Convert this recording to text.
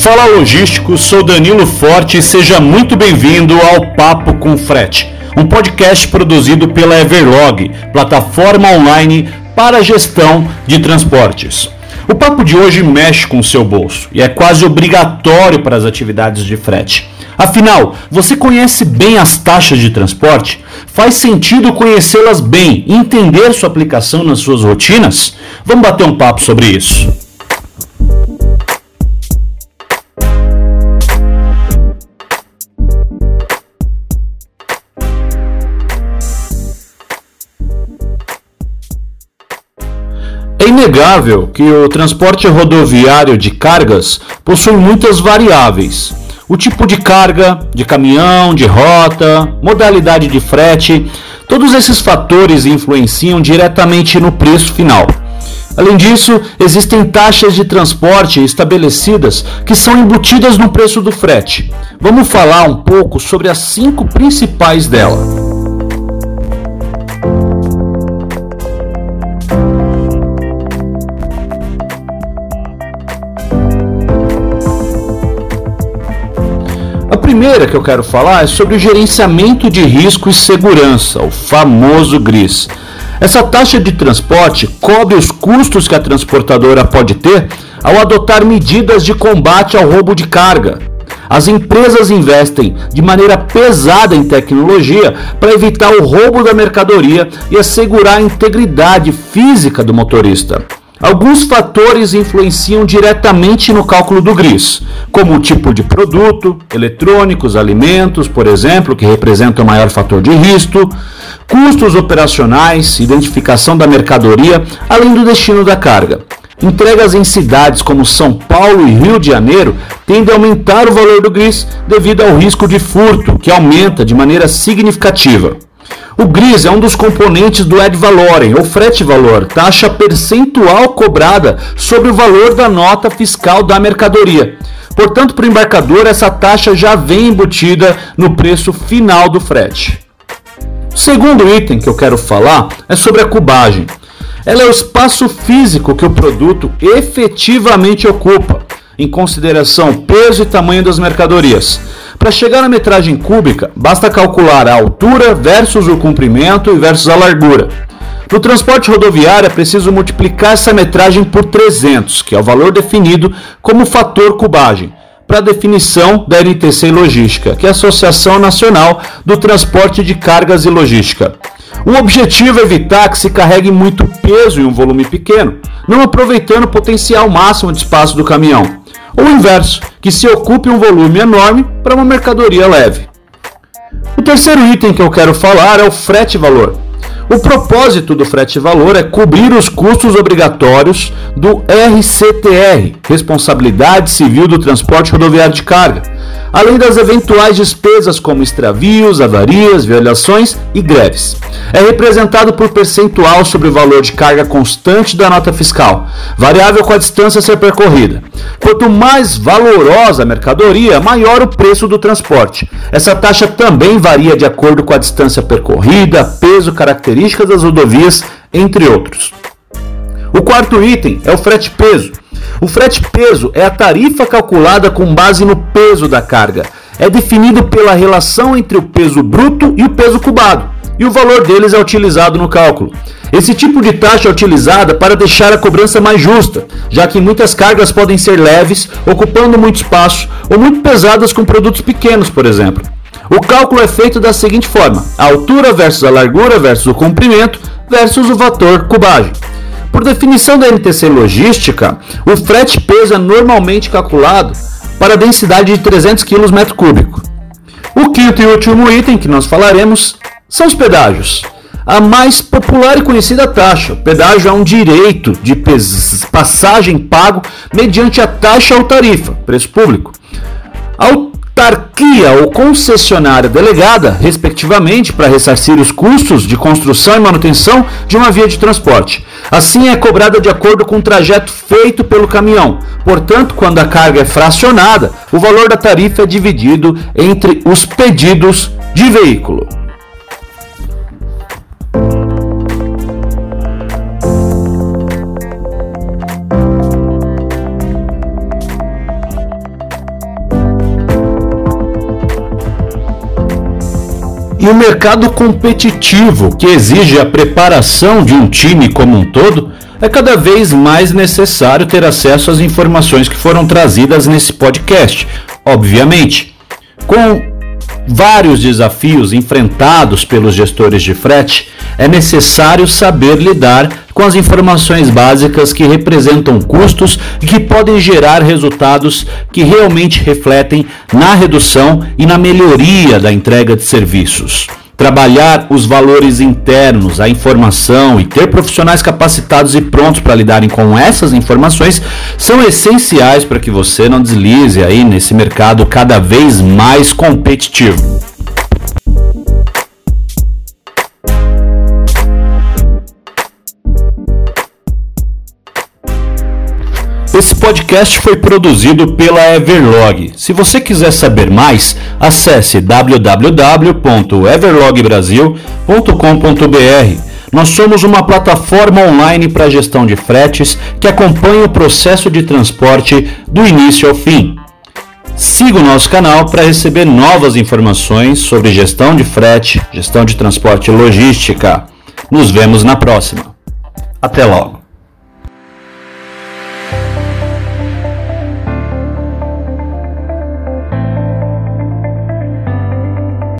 Fala logístico, sou Danilo Forte e seja muito bem-vindo ao Papo com Frete, um podcast produzido pela Everlog, plataforma online para gestão de transportes. O papo de hoje mexe com o seu bolso e é quase obrigatório para as atividades de frete. Afinal, você conhece bem as taxas de transporte? Faz sentido conhecê-las bem e entender sua aplicação nas suas rotinas? Vamos bater um papo sobre isso. Inegável que o transporte rodoviário de cargas possui muitas variáveis. O tipo de carga, de caminhão, de rota, modalidade de frete, todos esses fatores influenciam diretamente no preço final. Além disso, existem taxas de transporte estabelecidas que são embutidas no preço do frete. Vamos falar um pouco sobre as cinco principais delas. Primeira que eu quero falar é sobre o gerenciamento de risco e segurança, o famoso GRIS. Essa taxa de transporte cobre os custos que a transportadora pode ter ao adotar medidas de combate ao roubo de carga. As empresas investem de maneira pesada em tecnologia para evitar o roubo da mercadoria e assegurar a integridade física do motorista. Alguns fatores influenciam diretamente no cálculo do GRIS, como o tipo de produto, eletrônicos, alimentos, por exemplo, que representam o maior fator de risco, custos operacionais, identificação da mercadoria, além do destino da carga. Entregas em cidades como São Paulo e Rio de Janeiro tendem a aumentar o valor do GRIS devido ao risco de furto, que aumenta de maneira significativa. O GRIS é um dos componentes do ad valorem, ou frete valor, taxa percentual cobrada sobre o valor da nota fiscal da mercadoria. Portanto, para o embarcador, essa taxa já vem embutida no preço final do frete. O segundo item que eu quero falar é sobre a cubagem. Ela é o espaço físico que o produto efetivamente ocupa, em consideração peso e tamanho das mercadorias. Para chegar na metragem cúbica, basta calcular a altura versus o comprimento e versus a largura. No transporte rodoviário é preciso multiplicar essa metragem por 300, que é o valor definido como fator cubagem, para definição da NTC Logística, que é a Associação Nacional do Transporte de Cargas e Logística. O objetivo é evitar que se carregue muito peso em um volume pequeno, não aproveitando o potencial máximo de espaço do caminhão ou o inverso, que se ocupe um volume enorme para uma mercadoria leve. O terceiro item que eu quero falar é o frete valor. O propósito do frete valor é cobrir os custos obrigatórios do RCTR, Responsabilidade Civil do Transporte Rodoviário de Carga, além das eventuais despesas como extravios, avarias, violações e greves. É representado por percentual sobre o valor de carga constante da nota fiscal, variável com a distância a ser percorrida. Quanto mais valorosa a mercadoria, maior o preço do transporte. Essa taxa também varia de acordo com a distância percorrida, peso, características das rodovias, entre outros. O quarto item é o frete peso. O frete peso é a tarifa calculada com base no peso da carga. É definido pela relação entre o peso bruto e o peso cubado, e o valor deles é utilizado no cálculo. Esse tipo de taxa é utilizada para deixar a cobrança mais justa, já que muitas cargas podem ser leves, ocupando muito espaço, ou muito pesadas com produtos pequenos, por exemplo. O cálculo é feito da seguinte forma: a altura versus a largura versus o comprimento versus o fator cubagem. Por definição da NTC Logística, o frete peso é normalmente calculado para a densidade de 300 kg metro. O quinto e último item que nós falaremos são os pedágios. A mais popular e conhecida taxa. O pedágio é um direito de passagem pago mediante a taxa ou tarifa, preço público. Ao autarquia ou concessionária delegada, respectivamente, para ressarcir os custos de construção e manutenção de uma via de transporte. Assim, é cobrada de acordo com o trajeto feito pelo caminhão. Portanto, quando a carga é fracionada, o valor da tarifa é dividido entre os pedidos de veículo. No mercado competitivo, que exige a preparação de um time como um todo, é cada vez mais necessário ter acesso às informações que foram trazidas nesse podcast, obviamente. Com vários desafios enfrentados pelos gestores de frete, é necessário saber lidar com as informações básicas que representam custos e que podem gerar resultados que realmente refletem na redução e na melhoria da entrega de serviços. Trabalhar os valores internos, a informação e ter profissionais capacitados e prontos para lidarem com essas informações são essenciais para que você não deslize aí nesse mercado cada vez mais competitivo. Esse podcast foi produzido pela Everlog. Se você quiser saber mais, acesse www.everlogbrasil.com.br. Nós somos uma plataforma online para gestão de fretes que acompanha o processo de transporte do início ao fim. Siga o nosso canal para receber novas informações sobre gestão de frete, gestão de transporte e logística. Nos vemos na próxima. Até logo!